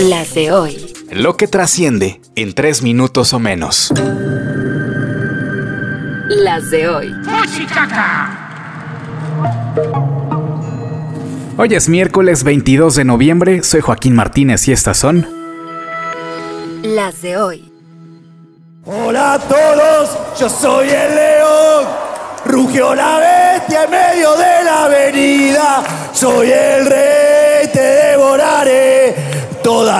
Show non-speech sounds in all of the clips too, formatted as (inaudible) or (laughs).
Las de hoy. Lo que trasciende en tres minutos o menos. Las de hoy. Hoy es miércoles 22 de noviembre, soy Joaquín Martínez y estas son... Las de hoy. Hola a todos, yo soy el león. Rugió la bestia en medio de la avenida. Soy el rey.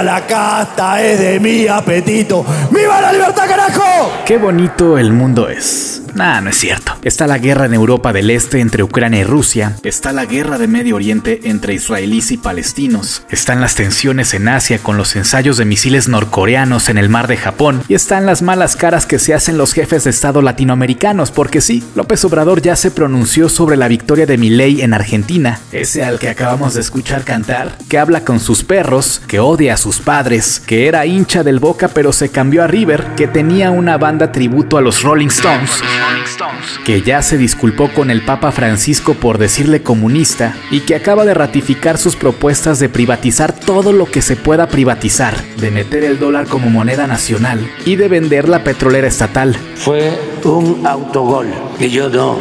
La casta es de mi apetito. ¡Viva la libertad, carajo! Qué bonito el mundo es. Nah, no es cierto. Está la guerra en Europa del Este entre Ucrania y Rusia. Está la guerra de Medio Oriente entre israelíes y palestinos. Están las tensiones en Asia con los ensayos de misiles norcoreanos en el mar de Japón. Y están las malas caras que se hacen los jefes de Estado latinoamericanos. Porque sí, López Obrador ya se pronunció sobre la victoria de Milei en Argentina. Ese al que acabamos de escuchar cantar. Que habla con sus perros. Que odia a sus padres. Que era hincha del Boca pero se cambió a River. Que tenía una banda tributo a los Rolling Stones que ya se disculpó con el Papa Francisco por decirle comunista y que acaba de ratificar sus propuestas de privatizar todo lo que se pueda privatizar, de meter el dólar como moneda nacional y de vender la petrolera estatal. Fue un autogol y yo no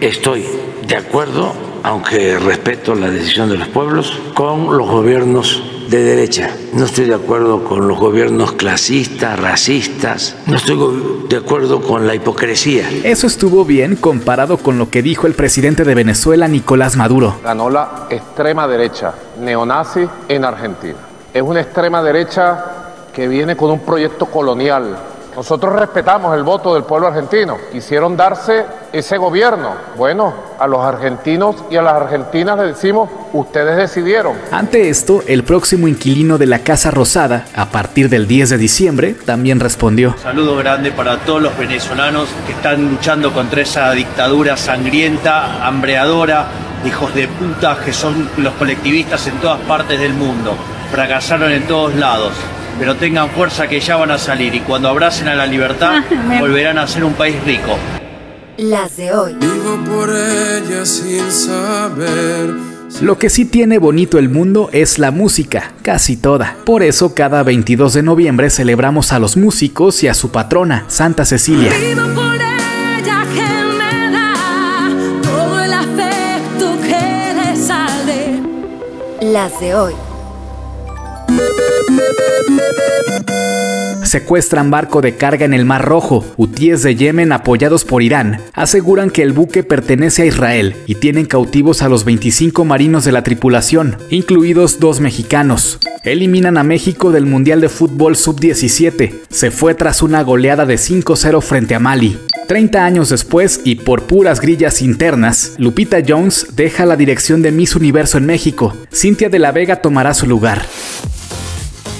estoy de acuerdo, aunque respeto la decisión de los pueblos, con los gobiernos de derecha. No estoy de acuerdo con los gobiernos clasistas, racistas. No estoy de acuerdo con la hipocresía. Eso estuvo bien comparado con lo que dijo el presidente de Venezuela, Nicolás Maduro. Ganó la extrema derecha neonazi en Argentina. Es una extrema derecha que viene con un proyecto colonial nosotros respetamos el voto del pueblo argentino. Quisieron darse ese gobierno. Bueno, a los argentinos y a las argentinas le decimos, ustedes decidieron. Ante esto, el próximo inquilino de la Casa Rosada, a partir del 10 de diciembre, también respondió. saludo grande para todos los venezolanos que están luchando contra esa dictadura sangrienta, hambreadora, hijos de puta que son los colectivistas en todas partes del mundo. Fracasaron en todos lados pero tengan fuerza que ya van a salir y cuando abracen a la libertad (laughs) volverán a ser un país rico. Las de hoy. Vivo por ella sin saber. Lo que sí tiene bonito el mundo es la música, casi toda. Por eso cada 22 de noviembre celebramos a los músicos y a su patrona, Santa Cecilia. Vivo por ella que me da todo el afecto que le sale. Las de hoy. Secuestran barco de carga en el Mar Rojo. Hutíes de Yemen, apoyados por Irán, aseguran que el buque pertenece a Israel y tienen cautivos a los 25 marinos de la tripulación, incluidos dos mexicanos. Eliminan a México del Mundial de Fútbol Sub-17. Se fue tras una goleada de 5-0 frente a Mali. 30 años después y por puras grillas internas, Lupita Jones deja la dirección de Miss Universo en México. Cintia de la Vega tomará su lugar.